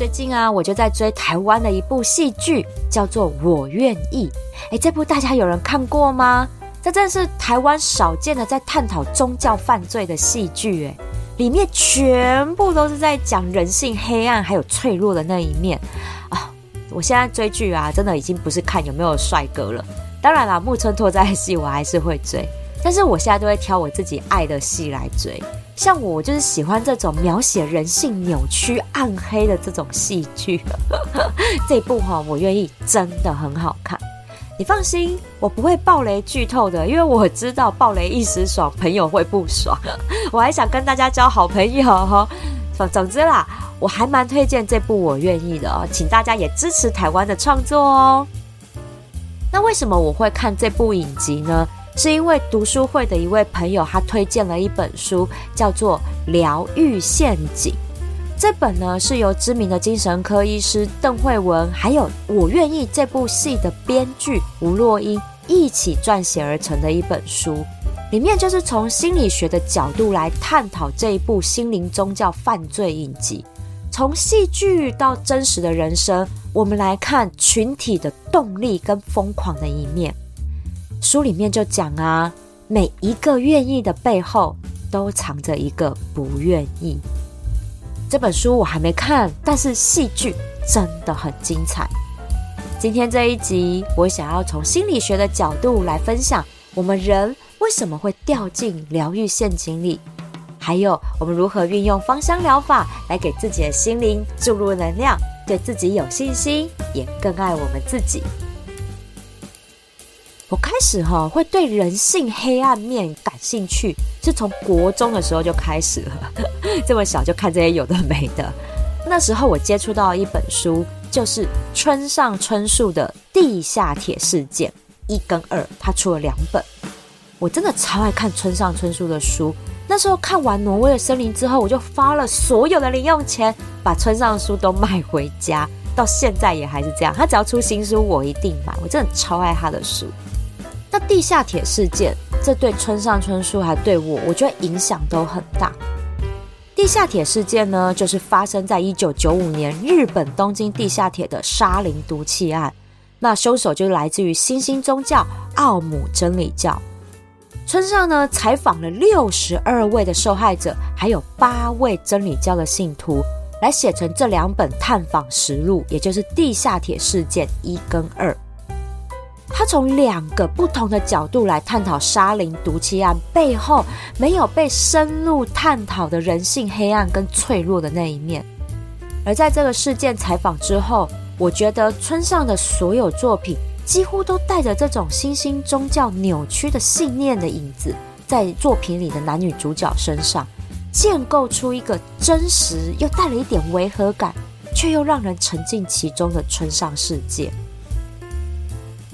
最近啊，我就在追台湾的一部戏剧，叫做《我愿意》。哎，这部大家有人看过吗？这真是台湾少见的在探讨宗教犯罪的戏剧。哎，里面全部都是在讲人性黑暗还有脆弱的那一面啊！我现在追剧啊，真的已经不是看有没有帅哥了。当然啦，木村拓哉的戏我还是会追，但是我现在都会挑我自己爱的戏来追。像我就是喜欢这种描写人性扭曲、暗黑的这种戏剧。这部哈，我愿意，真的很好看。你放心，我不会暴雷剧透的，因为我知道暴雷一时爽，朋友会不爽。我还想跟大家交好朋友哈。总总之啦，我还蛮推荐这部《我愿意》的哦，请大家也支持台湾的创作哦。那为什么我会看这部影集呢？是因为读书会的一位朋友，他推荐了一本书，叫做《疗愈陷阱》。这本呢是由知名的精神科医师邓慧文，还有《我愿意》这部戏的编剧吴洛英一起撰写而成的一本书。里面就是从心理学的角度来探讨这一部心灵宗教犯罪影集，从戏剧到真实的人生，我们来看群体的动力跟疯狂的一面。书里面就讲啊，每一个愿意的背后，都藏着一个不愿意。这本书我还没看，但是戏剧真的很精彩。今天这一集，我想要从心理学的角度来分享，我们人为什么会掉进疗愈陷阱里，还有我们如何运用芳香疗法来给自己的心灵注入能量，对自己有信心，也更爱我们自己。我开始哈会对人性黑暗面感兴趣，是从国中的时候就开始了。这么小就看这些有的没的。那时候我接触到一本书，就是村上春树的《地下铁事件》一跟二，他出了两本。我真的超爱看村上春树的书。那时候看完《挪威的森林》之后，我就花了所有的零用钱，把村上的书都买回家。到现在也还是这样，他只要出新书，我一定买。我真的超爱他的书。那地下铁事件，这对村上春树还对我，我觉得影响都很大。地下铁事件呢，就是发生在一九九五年日本东京地下铁的沙林毒气案。那凶手就来自于新兴宗教奥姆真理教。村上呢，采访了六十二位的受害者，还有八位真理教的信徒，来写成这两本探访实录，也就是地下铁事件一跟二。他从两个不同的角度来探讨沙林毒气案背后没有被深入探讨的人性黑暗跟脆弱的那一面。而在这个事件采访之后，我觉得村上的所有作品几乎都带着这种新兴宗教扭曲的信念的影子，在作品里的男女主角身上建构出一个真实又带了一点违和感，却又让人沉浸其中的村上世界。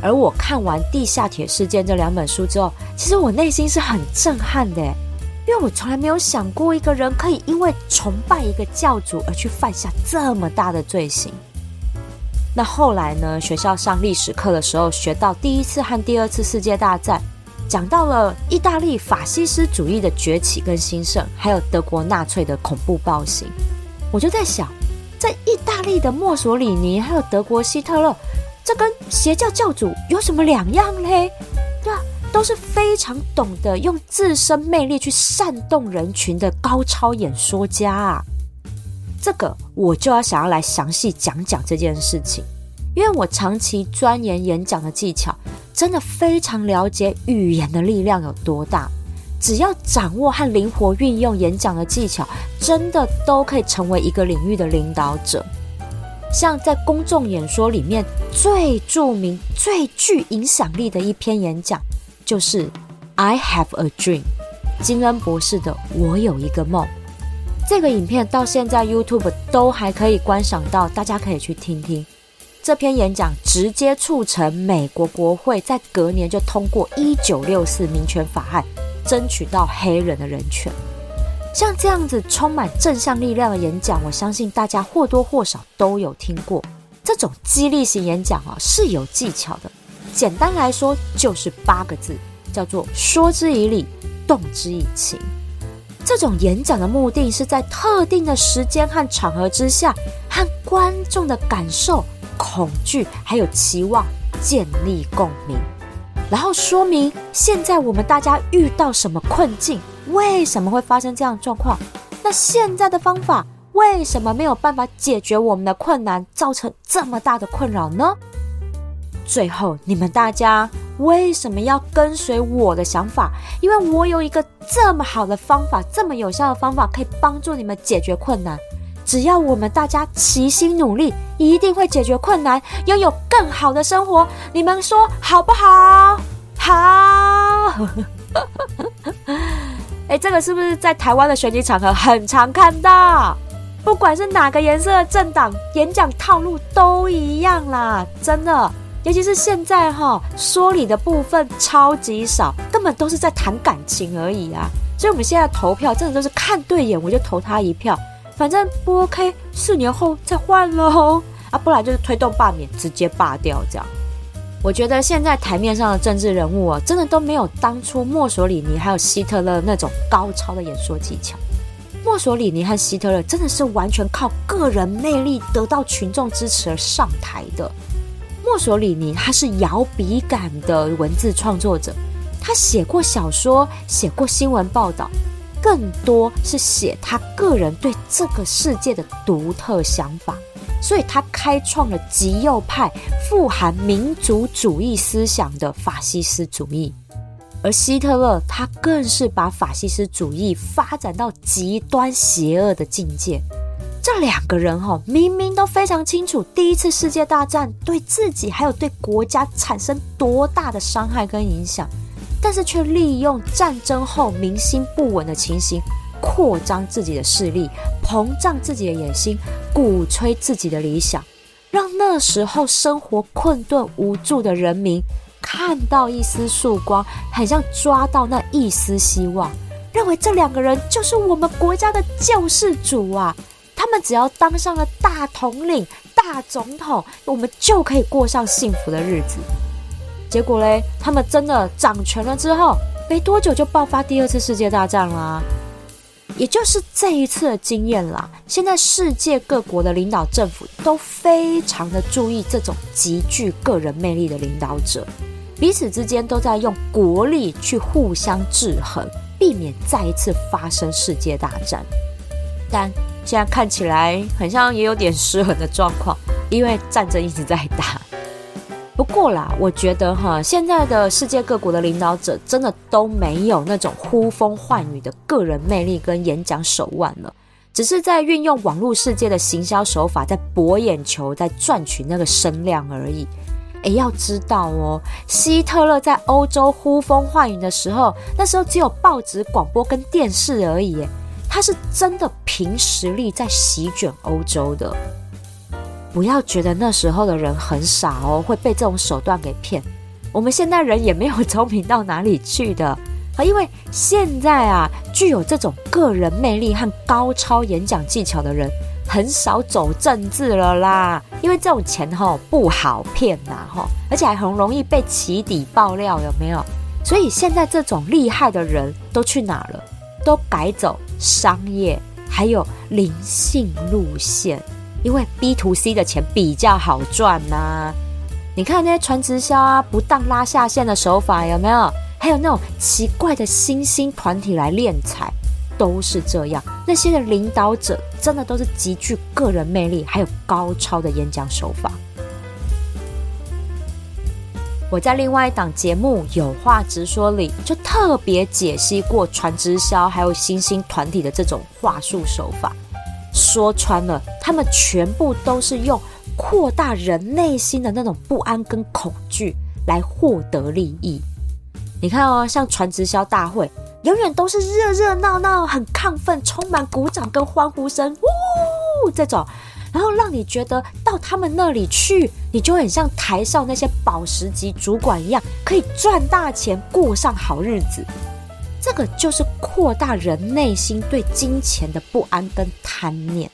而我看完《地下铁事件》这两本书之后，其实我内心是很震撼的，因为我从来没有想过一个人可以因为崇拜一个教主而去犯下这么大的罪行。那后来呢？学校上历史课的时候，学到第一次和第二次世界大战，讲到了意大利法西斯主义的崛起跟兴盛，还有德国纳粹的恐怖暴行，我就在想，在意大利的墨索里尼，还有德国希特勒。这跟邪教教主有什么两样嘞？对啊，都是非常懂得用自身魅力去煽动人群的高超演说家啊！这个我就要想要来详细讲讲这件事情，因为我长期钻研演讲的技巧，真的非常了解语言的力量有多大。只要掌握和灵活运用演讲的技巧，真的都可以成为一个领域的领导者。像在公众演说里面最著名、最具影响力的一篇演讲，就是《I Have a Dream》，金恩博士的《我有一个梦》。这个影片到现在 YouTube 都还可以观赏到，大家可以去听听。这篇演讲直接促成美国国会在隔年就通过一九六四民权法案，争取到黑人的人权。像这样子充满正向力量的演讲，我相信大家或多或少都有听过。这种激励型演讲啊是有技巧的，简单来说就是八个字，叫做说之以理，动之以情。这种演讲的目的是在特定的时间和场合之下，和观众的感受、恐惧还有期望建立共鸣。然后说明现在我们大家遇到什么困境，为什么会发生这样的状况？那现在的方法为什么没有办法解决我们的困难，造成这么大的困扰呢？最后，你们大家为什么要跟随我的想法？因为我有一个这么好的方法，这么有效的方法，可以帮助你们解决困难。只要我们大家齐心努力，一定会解决困难，拥有更好的生活。你们说好不好？好。哎，这个是不是在台湾的选举场合很常看到？不管是哪个颜色的政党，演讲套路都一样啦，真的。尤其是现在哈，说理的部分超级少，根本都是在谈感情而已啊。所以我们现在投票真的都是看对眼我就投他一票。反正不 OK，四年后再换喽啊，不然就是推动罢免，直接罢掉这样。我觉得现在台面上的政治人物啊，真的都没有当初墨索里尼还有希特勒那种高超的演说技巧。墨索里尼和希特勒真的是完全靠个人魅力得到群众支持而上台的。墨索里尼他是摇笔杆的文字创作者，他写过小说，写过新闻报道。更多是写他个人对这个世界的独特想法，所以他开创了极右派、富含民族主义思想的法西斯主义。而希特勒他更是把法西斯主义发展到极端邪恶的境界。这两个人哈，明明都非常清楚第一次世界大战对自己还有对国家产生多大的伤害跟影响。但是却利用战争后民心不稳的情形，扩张自己的势力，膨胀自己的野心，鼓吹自己的理想，让那时候生活困顿无助的人民看到一丝曙光，很像抓到那一丝希望，认为这两个人就是我们国家的救世主啊！他们只要当上了大统领、大总统，我们就可以过上幸福的日子。结果嘞，他们真的掌权了之后，没多久就爆发第二次世界大战啦。也就是这一次的经验啦。现在世界各国的领导政府都非常的注意这种极具个人魅力的领导者，彼此之间都在用国力去互相制衡，避免再一次发生世界大战。但现在看起来，好像也有点失衡的状况，因为战争一直在打。不过啦，我觉得哈，现在的世界各国的领导者真的都没有那种呼风唤雨的个人魅力跟演讲手腕了，只是在运用网络世界的行销手法，在博眼球，在赚取那个声量而已。诶，要知道哦，希特勒在欧洲呼风唤雨的时候，那时候只有报纸、广播跟电视而已，他是真的凭实力在席卷欧洲的。不要觉得那时候的人很傻哦，会被这种手段给骗。我们现代人也没有聪明到哪里去的啊，因为现在啊，具有这种个人魅力和高超演讲技巧的人很少走政治了啦。因为这种钱吼不好骗呐吼，而且还很容易被起底爆料，有没有？所以现在这种厉害的人都去哪了？都改走商业还有灵性路线。因为 B to C 的钱比较好赚呐，你看那些传直销啊，不当拉下线的手法有没有？还有那种奇怪的新兴团体来敛财，都是这样。那些的领导者真的都是极具个人魅力，还有高超的演讲手法。我在另外一档节目《有话直说》里，就特别解析过传直销还有新兴团体的这种话术手法。说穿了，他们全部都是用扩大人内心的那种不安跟恐惧来获得利益。你看哦，像传直销大会，永远都是热热闹闹、很亢奋、充满鼓掌跟欢呼声，呜这种，然后让你觉得到他们那里去，你就很像台上那些宝石级主管一样，可以赚大钱、过上好日子。这个就是扩大人内心对金钱的不安跟贪念。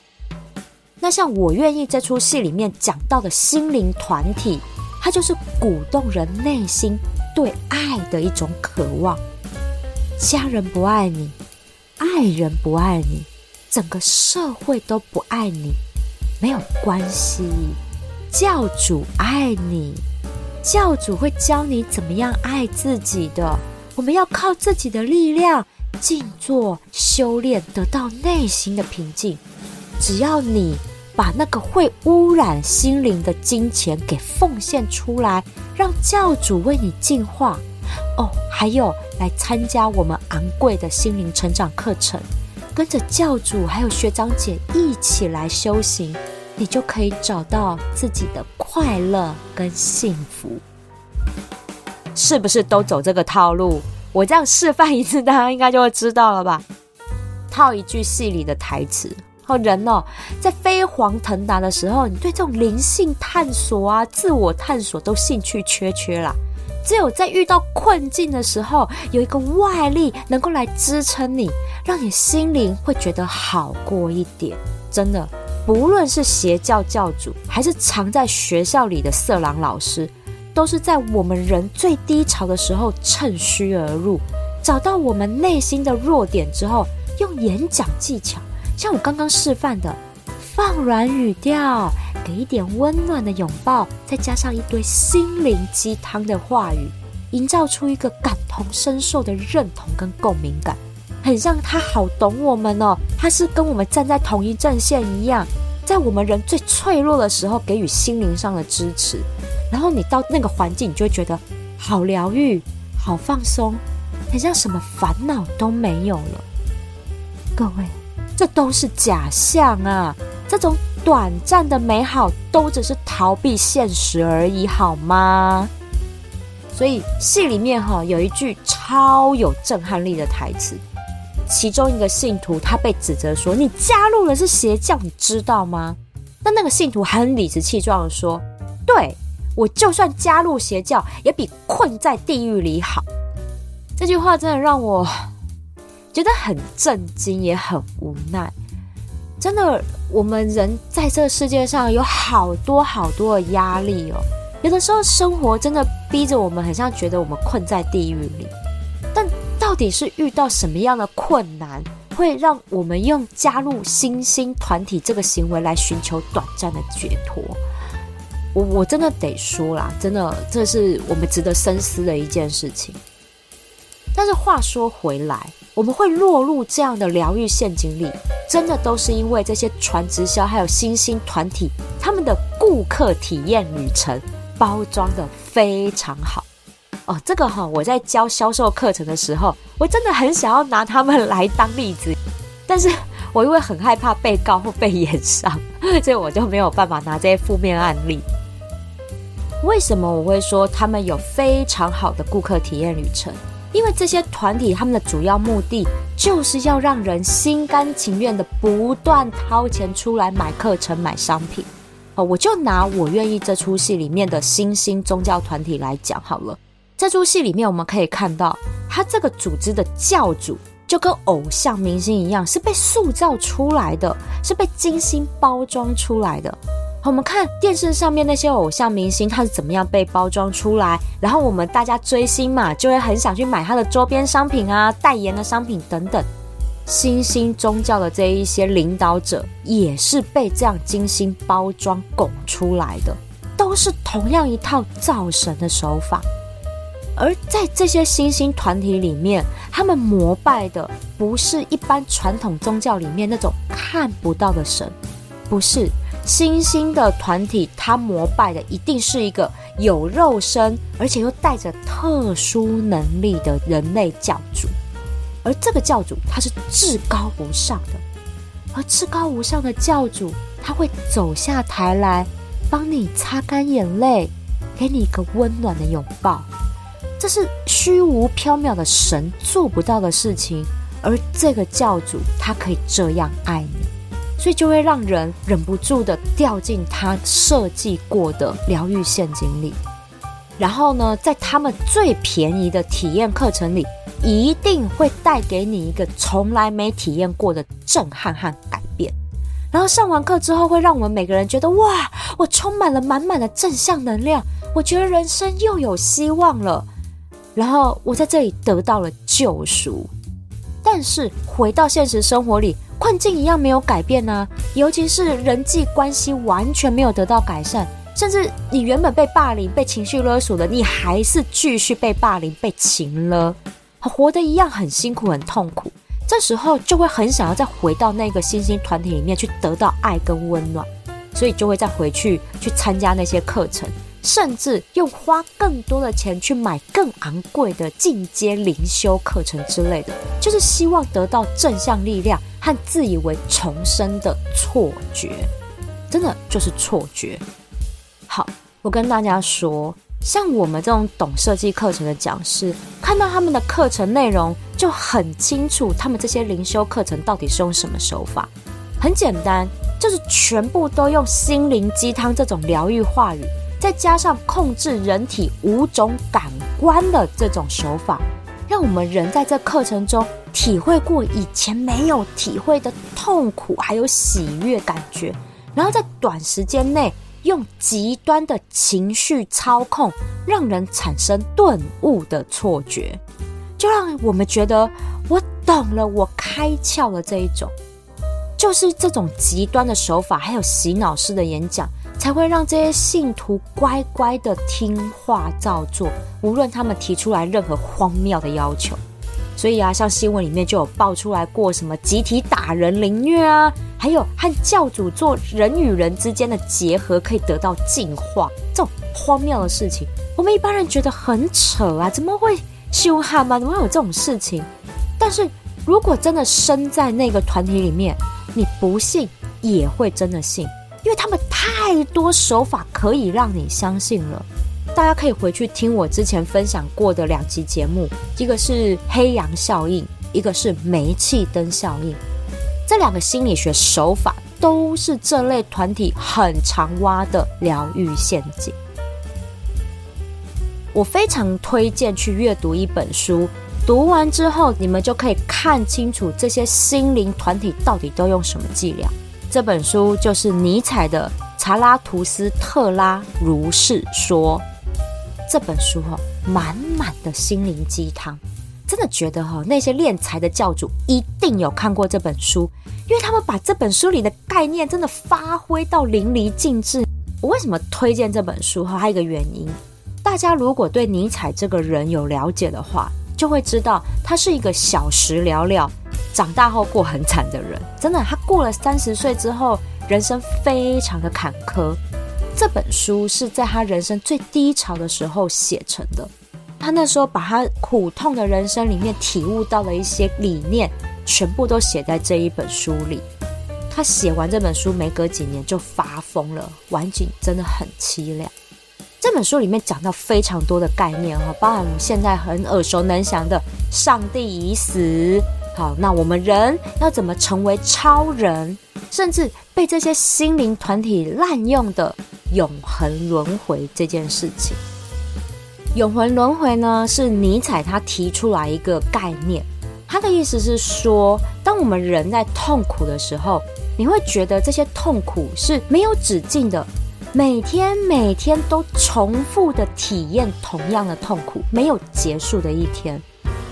那像我愿意这出戏里面讲到的心灵团体，它就是鼓动人内心对爱的一种渴望。家人不爱你，爱人不爱你，整个社会都不爱你，没有关系。教主爱你，教主会教你怎么样爱自己的。我们要靠自己的力量静坐修炼，得到内心的平静。只要你把那个会污染心灵的金钱给奉献出来，让教主为你净化。哦，还有来参加我们昂贵的心灵成长课程，跟着教主还有学长姐一起来修行，你就可以找到自己的快乐跟幸福。是不是都走这个套路？我这样示范一次，大家应该就会知道了吧？套一句戏里的台词：哦，人哦，在飞黄腾达的时候，你对这种灵性探索啊、自我探索都兴趣缺缺啦。只有在遇到困境的时候，有一个外力能够来支撑你，让你心灵会觉得好过一点。真的，不论是邪教教主，还是藏在学校里的色狼老师。都是在我们人最低潮的时候趁虚而入，找到我们内心的弱点之后，用演讲技巧，像我刚刚示范的，放软语调，给一点温暖的拥抱，再加上一堆心灵鸡汤的话语，营造出一个感同身受的认同跟共鸣感，很像他好懂我们哦，他是跟我们站在同一阵线一样，在我们人最脆弱的时候给予心灵上的支持。然后你到那个环境，你就会觉得好疗愈、好放松，很像什么烦恼都没有了。各位，这都是假象啊！这种短暂的美好，都只是逃避现实而已，好吗？所以戏里面哈有一句超有震撼力的台词，其中一个信徒他被指责说：“你加入了是邪教，你知道吗？”那那个信徒很理直气壮的说：“对。”我就算加入邪教，也比困在地狱里好。这句话真的让我觉得很震惊，也很无奈。真的，我们人在这世界上有好多好多的压力哦。有的时候，生活真的逼着我们，很像觉得我们困在地狱里。但到底是遇到什么样的困难，会让我们用加入新兴团体这个行为来寻求短暂的解脱？我我真的得说啦，真的，这是我们值得深思的一件事情。但是话说回来，我们会落入这样的疗愈陷阱里，真的都是因为这些传直销还有新兴团体，他们的顾客体验旅程包装的非常好哦。这个哈，我在教销售课程的时候，我真的很想要拿他们来当例子，但是我因为很害怕被告或被 延上，所以我就没有办法拿这些负面案例。为什么我会说他们有非常好的顾客体验旅程？因为这些团体他们的主要目的就是要让人心甘情愿的不断掏钱出来买课程、买商品。哦，我就拿我愿意这出戏里面的新兴宗教团体来讲好了。这出戏里面我们可以看到，他这个组织的教主就跟偶像明星一样，是被塑造出来的，是被精心包装出来的。我们看电视上面那些偶像明星，他是怎么样被包装出来？然后我们大家追星嘛，就会很想去买他的周边商品啊、代言的商品等等。新兴宗教的这一些领导者，也是被这样精心包装拱出来的，都是同样一套造神的手法。而在这些新兴团体里面，他们膜拜的不是一般传统宗教里面那种看不到的神，不是。新兴的团体，他膜拜的一定是一个有肉身，而且又带着特殊能力的人类教主。而这个教主，他是至高无上的。而至高无上的教主，他会走下台来，帮你擦干眼泪，给你一个温暖的拥抱。这是虚无缥缈的神做不到的事情，而这个教主他可以这样爱你，所以就会让人忍不住的掉进他设计过的疗愈陷阱里。然后呢，在他们最便宜的体验课程里，一定会带给你一个从来没体验过的震撼和改变。然后上完课之后，会让我们每个人觉得哇，我充满了满满的正向能量，我觉得人生又有希望了。然后我在这里得到了救赎。但是回到现实生活里，困境一样没有改变呢。尤其是人际关系完全没有得到改善。甚至你原本被霸凌、被情绪勒索的，你还是继续被霸凌、被情勒，活得一样很辛苦、很痛苦。这时候就会很想要再回到那个新兴团体里面去得到爱跟温暖，所以就会再回去去参加那些课程，甚至又花更多的钱去买更昂贵的进阶灵修课程之类的，就是希望得到正向力量和自以为重生的错觉，真的就是错觉。好，我跟大家说，像我们这种懂设计课程的讲师，看到他们的课程内容就很清楚，他们这些灵修课程到底是用什么手法。很简单，就是全部都用心灵鸡汤这种疗愈话语，再加上控制人体五种感官的这种手法，让我们人在这课程中体会过以前没有体会的痛苦，还有喜悦感觉，然后在短时间内。用极端的情绪操控，让人产生顿悟的错觉，就让我们觉得我懂了，我开窍了。这一种就是这种极端的手法，还有洗脑式的演讲，才会让这些信徒乖乖的听话照做，无论他们提出来任何荒谬的要求。所以啊，像新闻里面就有爆出来过什么集体打人凌虐啊。还有和教主做人与人之间的结合，可以得到进化，这种荒谬的事情，我们一般人觉得很扯啊！怎么会凶悍吗？怎么会有这种事情？但是如果真的身在那个团体里面，你不信也会真的信，因为他们太多手法可以让你相信了。大家可以回去听我之前分享过的两集节目，一个是黑羊效应，一个是煤气灯效应。这两个心理学手法都是这类团体很常挖的疗愈陷阱。我非常推荐去阅读一本书，读完之后你们就可以看清楚这些心灵团体到底都用什么伎俩。这本书就是尼采的《查拉图斯特拉如是说》。这本书哈，满满的心灵鸡汤。真的觉得哈，那些练财的教主一定有看过这本书，因为他们把这本书里的概念真的发挥到淋漓尽致。我为什么推荐这本书哈？还有一个原因，大家如果对尼采这个人有了解的话，就会知道他是一个小时了了，长大后过很惨的人。真的，他过了三十岁之后，人生非常的坎坷。这本书是在他人生最低潮的时候写成的。他那时候把他苦痛的人生里面体悟到的一些理念，全部都写在这一本书里。他写完这本书没隔几年就发疯了，晚景真的很凄凉。这本书里面讲到非常多的概念哈，包含我们现在很耳熟能详的“上帝已死”。好，那我们人要怎么成为超人？甚至被这些心灵团体滥用的永恒轮回这件事情。永恒轮回呢，是尼采他提出来一个概念。他的意思是说，当我们人在痛苦的时候，你会觉得这些痛苦是没有止境的，每天每天都重复的体验同样的痛苦，没有结束的一天。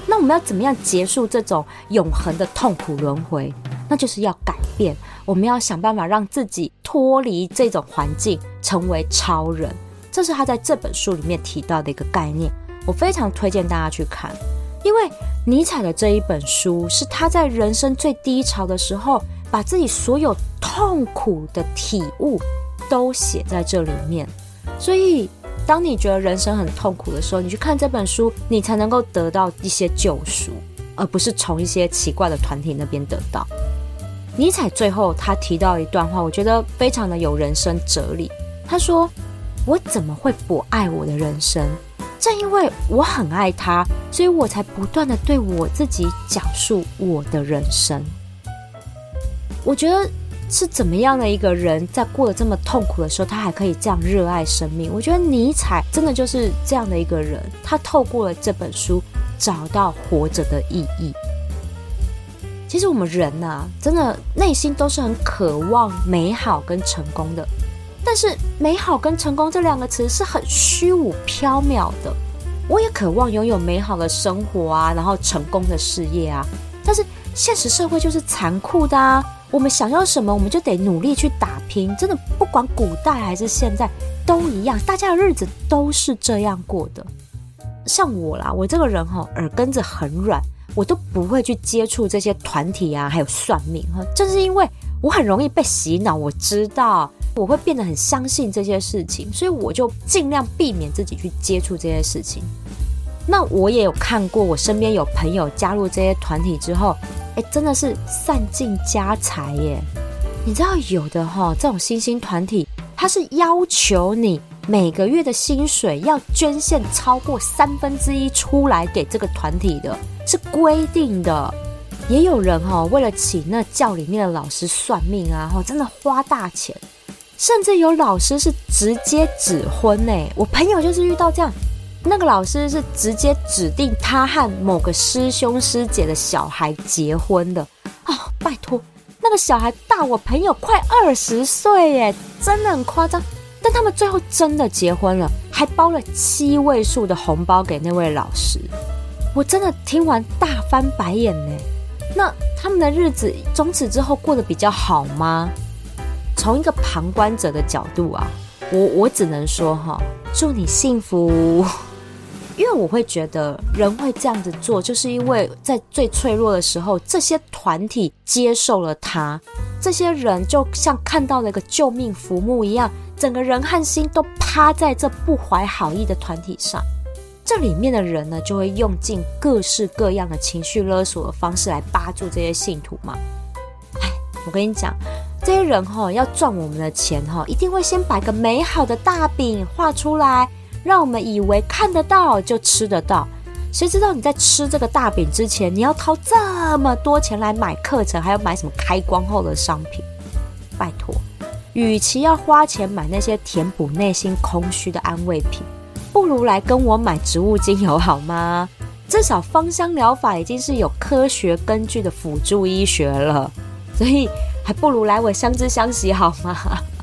那我们要怎么样结束这种永恒的痛苦轮回？那就是要改变，我们要想办法让自己脱离这种环境，成为超人。这是他在这本书里面提到的一个概念，我非常推荐大家去看，因为尼采的这一本书是他在人生最低潮的时候，把自己所有痛苦的体悟都写在这里面。所以，当你觉得人生很痛苦的时候，你去看这本书，你才能够得到一些救赎，而不是从一些奇怪的团体那边得到。尼采最后他提到一段话，我觉得非常的有人生哲理，他说。我怎么会不爱我的人生？正因为我很爱他，所以我才不断的对我自己讲述我的人生。我觉得是怎么样的一个人，在过得这么痛苦的时候，他还可以这样热爱生命？我觉得尼采真的就是这样的一个人，他透过了这本书找到活着的意义。其实我们人呐，真的内心都是很渴望美好跟成功的。但是美好跟成功这两个词是很虚无缥缈的。我也渴望拥有美好的生活啊，然后成功的事业啊。但是现实社会就是残酷的啊。我们想要什么，我们就得努力去打拼。真的，不管古代还是现在都一样，大家的日子都是这样过的。像我啦，我这个人哈，耳根子很软，我都不会去接触这些团体啊，还有算命哈，正是因为我很容易被洗脑。我知道。我会变得很相信这些事情，所以我就尽量避免自己去接触这些事情。那我也有看过，我身边有朋友加入这些团体之后，哎，真的是散尽家财耶！你知道有的哈，这种新兴团体，它是要求你每个月的薪水要捐献超过三分之一出来给这个团体的，是规定的。也有人哈，为了请那教里面的老师算命啊，哈，真的花大钱。甚至有老师是直接指婚呢，我朋友就是遇到这样，那个老师是直接指定他和某个师兄师姐的小孩结婚的哦，拜托，那个小孩大我朋友快二十岁耶，真的很夸张。但他们最后真的结婚了，还包了七位数的红包给那位老师，我真的听完大翻白眼呢。那他们的日子从此之后过得比较好吗？从一个旁观者的角度啊，我我只能说哈，祝你幸福。因为我会觉得人会这样子做，就是因为在最脆弱的时候，这些团体接受了他，这些人就像看到了一个救命浮木一样，整个人和心都趴在这不怀好意的团体上。这里面的人呢，就会用尽各式各样的情绪勒索的方式来扒住这些信徒嘛。哎，我跟你讲。这些人哈要赚我们的钱哈，一定会先摆个美好的大饼画出来，让我们以为看得到就吃得到。谁知道你在吃这个大饼之前，你要掏这么多钱来买课程，还要买什么开光后的商品？拜托，与其要花钱买那些填补内心空虚的安慰品，不如来跟我买植物精油好吗？至少芳香疗法已经是有科学根据的辅助医学了，所以。还不如来我相知相惜好吗？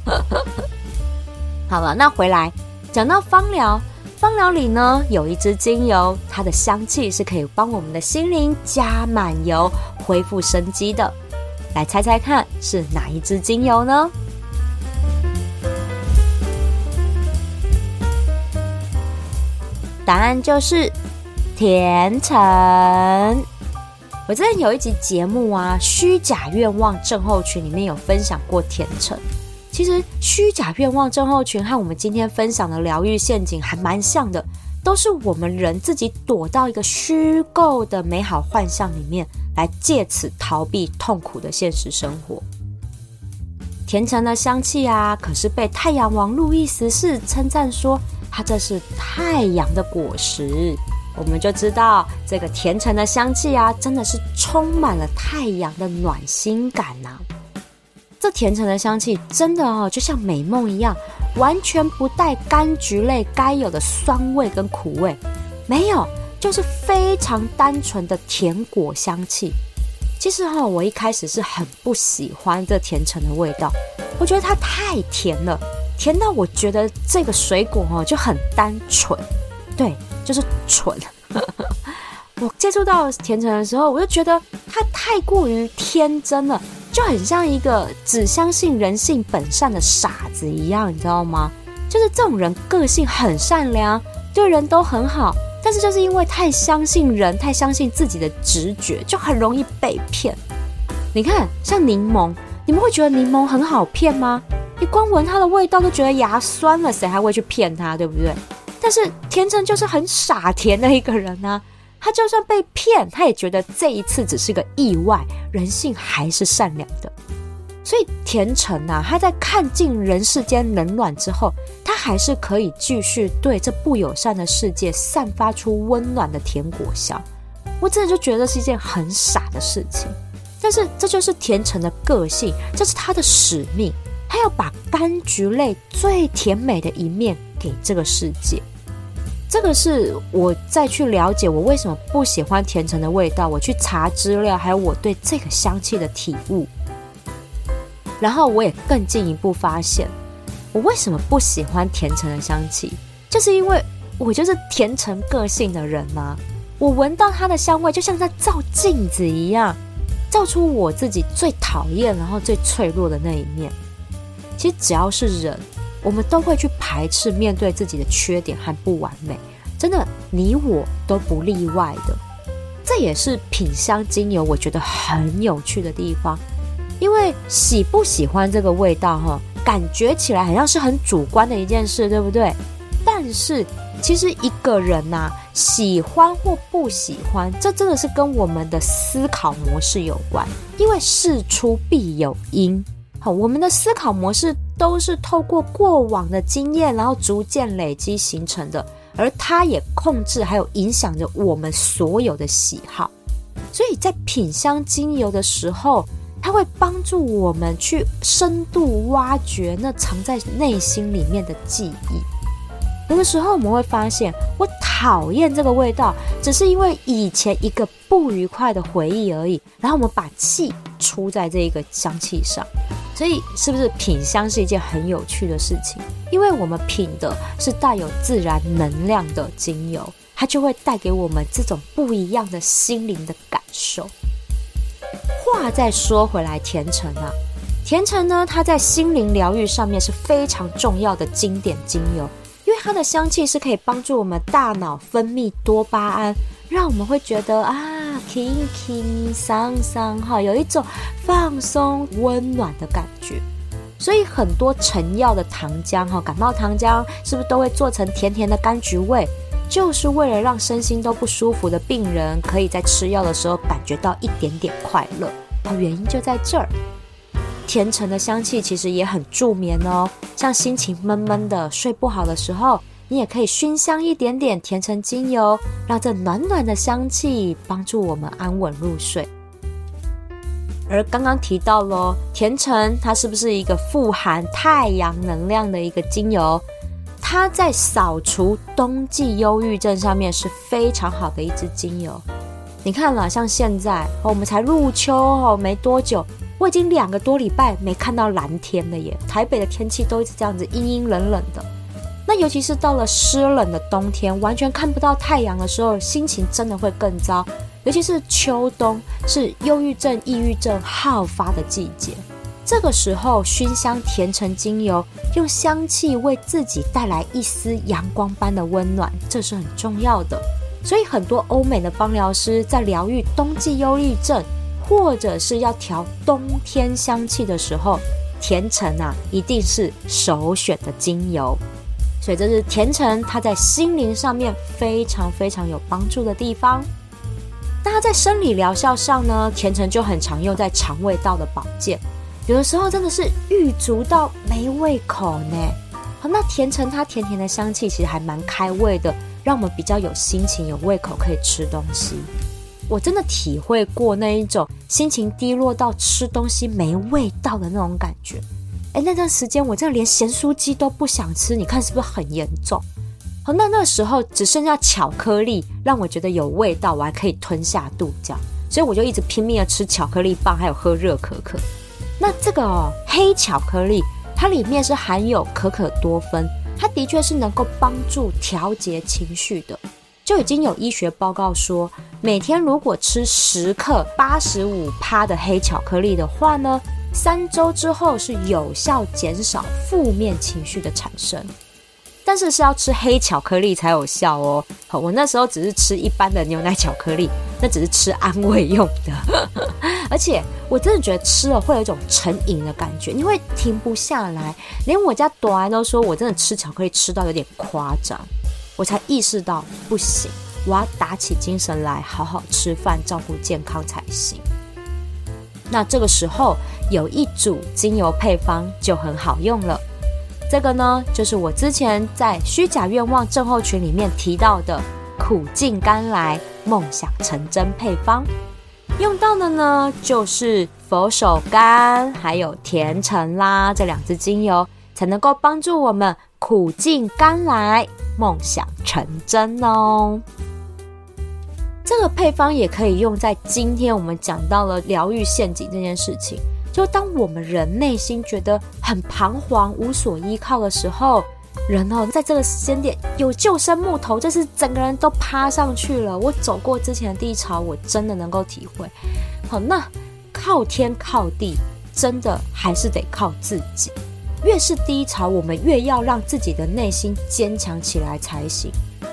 好了，那回来讲到芳疗，芳疗里呢有一支精油，它的香气是可以帮我们的心灵加满油、恢复生机的。来猜猜看是哪一支精油呢？答案就是甜橙。我之前有一集节目啊，虚假愿望症候群里面有分享过甜橙。其实虚假愿望症候群和我们今天分享的疗愈陷阱还蛮像的，都是我们人自己躲到一个虚构的美好幻象里面，来借此逃避痛苦的现实生活。甜橙的香气啊，可是被太阳王路易十四称赞说，它这是太阳的果实。我们就知道这个甜橙的香气啊，真的是充满了太阳的暖心感呐。这甜橙的香气真的哦，就像美梦一样，完全不带柑橘类该有的酸味跟苦味，没有，就是非常单纯的甜果香气。其实哈，我一开始是很不喜欢这甜橙的味道，我觉得它太甜了，甜到我觉得这个水果哦就很单纯，对。就是蠢，我接触到甜橙的时候，我就觉得它太过于天真了，就很像一个只相信人性本善的傻子一样，你知道吗？就是这种人个性很善良，对人都很好，但是就是因为太相信人，太相信自己的直觉，就很容易被骗。你看，像柠檬，你们会觉得柠檬很好骗吗？你光闻它的味道都觉得牙酸了，谁还会去骗它，对不对？但是甜橙就是很傻甜的一个人呢，他就算被骗，他也觉得这一次只是个意外，人性还是善良的。所以甜橙啊，他在看尽人世间冷暖之后，他还是可以继续对这不友善的世界散发出温暖的甜果香。我真的就觉得是一件很傻的事情，但是这就是甜橙的个性，这是他的使命，他要把柑橘类最甜美的一面给这个世界。这个是我再去了解我为什么不喜欢甜橙的味道，我去查资料，还有我对这个香气的体悟。然后我也更进一步发现，我为什么不喜欢甜橙的香气，就是因为我就是甜橙个性的人吗？我闻到它的香味，就像在照镜子一样，照出我自己最讨厌、然后最脆弱的那一面。其实只要是人。我们都会去排斥面对自己的缺点和不完美，真的，你我都不例外的。这也是品香精油我觉得很有趣的地方，因为喜不喜欢这个味道，哈，感觉起来好像是很主观的一件事，对不对？但是其实一个人呐，喜欢或不喜欢，这真的是跟我们的思考模式有关，因为事出必有因。好，我们的思考模式都是透过过往的经验，然后逐渐累积形成的，而它也控制还有影响着我们所有的喜好。所以在品香精油的时候，它会帮助我们去深度挖掘那藏在内心里面的记忆。有的时候我们会发现，我讨厌这个味道，只是因为以前一个不愉快的回忆而已。然后我们把气出在这一个香气上。所以，是不是品香是一件很有趣的事情？因为我们品的是带有自然能量的精油，它就会带给我们这种不一样的心灵的感受。话再说回来，甜橙啊，甜橙呢，它在心灵疗愈上面是非常重要的经典精油，因为它的香气是可以帮助我们大脑分泌多巴胺，让我们会觉得啊。轻轻桑桑哈，有一种放松温暖的感觉。所以很多成药的糖浆哈，感冒糖浆是不是都会做成甜甜的柑橘味？就是为了让身心都不舒服的病人，可以在吃药的时候感觉到一点点快乐。哦，原因就在这儿。甜橙的香气其实也很助眠哦，像心情闷闷的、睡不好的时候。你也可以熏香一点点甜橙精油，让这暖暖的香气帮助我们安稳入睡。而刚刚提到咯甜橙，它是不是一个富含太阳能量的一个精油？它在扫除冬季忧郁症上面是非常好的一支精油。你看了，像现在我们才入秋哦，没多久，我已经两个多礼拜没看到蓝天了耶。台北的天气都一直这样子阴阴冷冷的。那尤其是到了湿冷的冬天，完全看不到太阳的时候，心情真的会更糟。尤其是秋冬，是忧郁症、抑郁症好发的季节。这个时候，熏香甜橙精油，用香气为自己带来一丝阳光般的温暖，这是很重要的。所以，很多欧美的芳疗师在疗愈冬季忧郁症，或者是要调冬天香气的时候，甜橙啊，一定是首选的精油。所以这是甜橙，它在心灵上面非常非常有帮助的地方。那它在生理疗效上呢，甜橙就很常用在肠胃道的保健，有的时候真的是郁足到没胃口呢。好，那甜橙它甜甜的香气其实还蛮开胃的，让我们比较有心情、有胃口可以吃东西。我真的体会过那一种心情低落到吃东西没味道的那种感觉。哎，那段时间我真的连咸酥鸡都不想吃，你看是不是很严重？好，那那时候只剩下巧克力让我觉得有味道，我还可以吞下肚这样，所以我就一直拼命的吃巧克力棒，还有喝热可可。那这个哦，黑巧克力它里面是含有可可多酚，它的确是能够帮助调节情绪的。就已经有医学报告说，每天如果吃十克八十五趴的黑巧克力的话呢？三周之后是有效减少负面情绪的产生，但是是要吃黑巧克力才有效哦。我那时候只是吃一般的牛奶巧克力，那只是吃安慰用的。而且我真的觉得吃了会有一种成瘾的感觉，你会停不下来。连我家朵安都说我真的吃巧克力吃到有点夸张，我才意识到不行，我要打起精神来好好吃饭，照顾健康才行。那这个时候有一组精油配方就很好用了。这个呢，就是我之前在虚假愿望症候群里面提到的苦尽甘来、梦想成真配方。用到的呢，就是佛手柑还有甜橙啦这两支精油，才能够帮助我们苦尽甘来、梦想成真哦。这个配方也可以用在今天我们讲到了疗愈陷阱这件事情。就当我们人内心觉得很彷徨、无所依靠的时候，人哦，在这个时间点有救生木头，就是整个人都趴上去了。我走过之前的低潮，我真的能够体会。好，那靠天靠地，真的还是得靠自己。越是低潮，我们越要让自己的内心坚强起来才行。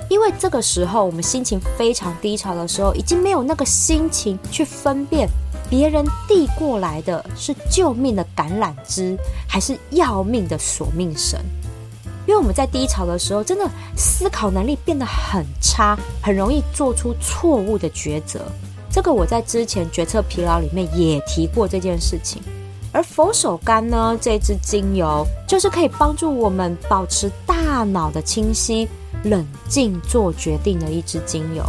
因为这个时候，我们心情非常低潮的时候，已经没有那个心情去分辨。别人递过来的是救命的橄榄枝，还是要命的索命绳？因为我们在低潮的时候，真的思考能力变得很差，很容易做出错误的抉择。这个我在之前决策疲劳里面也提过这件事情。而佛手柑呢，这支精油就是可以帮助我们保持大脑的清晰、冷静做决定的一支精油。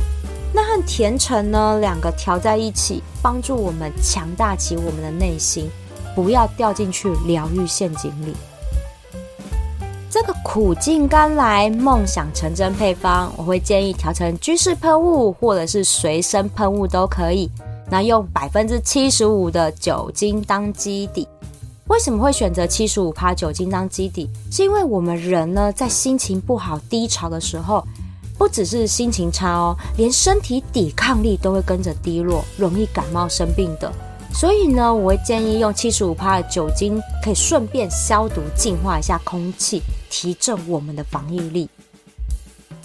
那和甜橙呢，两个调在一起，帮助我们强大起我们的内心，不要掉进去疗愈陷阱里。这个苦尽甘来、梦想成真配方，我会建议调成居室喷雾或者是随身喷雾都可以。那用百分之七十五的酒精当基底，为什么会选择七十五趴酒精当基底？是因为我们人呢，在心情不好、低潮的时候。不只是心情差哦，连身体抵抗力都会跟着低落，容易感冒生病的。所以呢，我会建议用七十五帕的酒精，可以顺便消毒净化一下空气，提振我们的防疫力。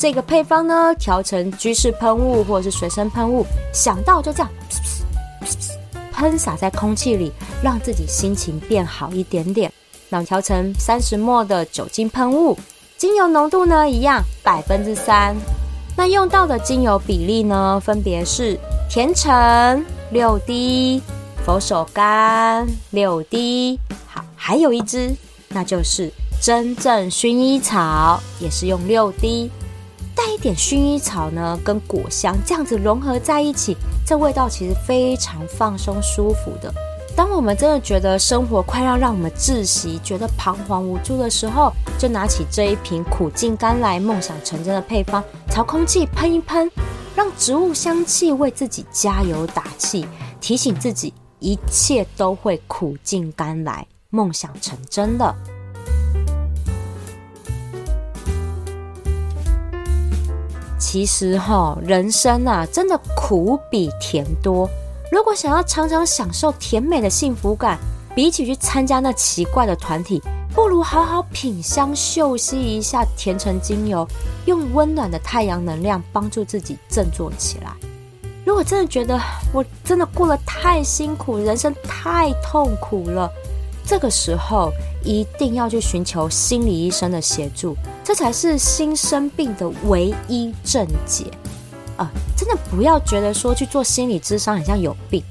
这个配方呢，调成居室喷雾或者是随身喷雾，想到就这样喷洒在空气里，让自己心情变好一点点。那调成三十末的酒精喷雾。精油浓度呢一样，百分之三。那用到的精油比例呢，分别是甜橙六滴，佛手柑六滴。好，还有一支，那就是真正薰衣草，也是用六滴。带一点薰衣草呢，跟果香这样子融合在一起，这味道其实非常放松舒服的。当我们真的觉得生活快要让我们窒息，觉得彷徨无助的时候，就拿起这一瓶苦尽甘来、梦想成真的配方，朝空气喷一喷，让植物香气为自己加油打气，提醒自己一切都会苦尽甘来、梦想成真的。其实哈，人生啊，真的苦比甜多。如果想要常常享受甜美的幸福感，比起去参加那奇怪的团体，不如好好品香嗅吸一下甜橙精油，用温暖的太阳能量帮助自己振作起来。如果真的觉得我真的过得太辛苦，人生太痛苦了，这个时候一定要去寻求心理医生的协助，这才是心生病的唯一症结。真的不要觉得说去做心理咨商很像有病，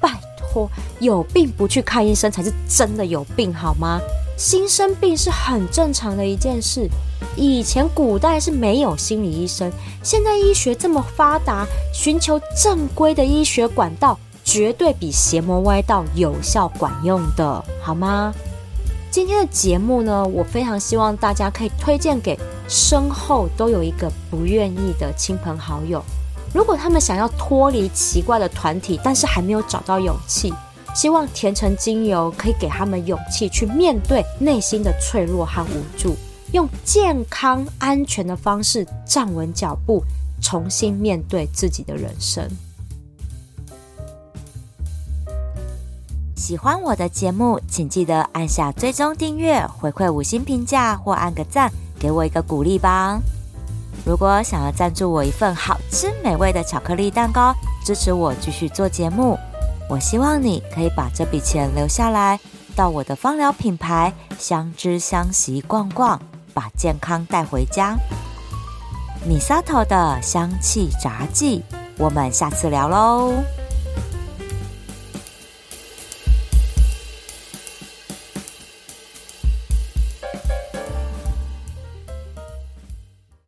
拜托，有病不去看医生才是真的有病好吗？心生病是很正常的一件事。以前古代是没有心理医生，现在医学这么发达，寻求正规的医学管道绝对比邪魔歪道有效管用的，好吗？今天的节目呢，我非常希望大家可以推荐给身后都有一个不愿意的亲朋好友。如果他们想要脱离奇怪的团体，但是还没有找到勇气，希望甜橙精油可以给他们勇气去面对内心的脆弱和无助，用健康安全的方式站稳脚步，重新面对自己的人生。喜欢我的节目，请记得按下追踪订阅、回馈五星评价或按个赞，给我一个鼓励吧。如果想要赞助我一份好吃美味的巧克力蛋糕，支持我继续做节目，我希望你可以把这笔钱留下来，到我的芳疗品牌相知相惜逛逛，把健康带回家。米萨头的香气杂技，我们下次聊喽。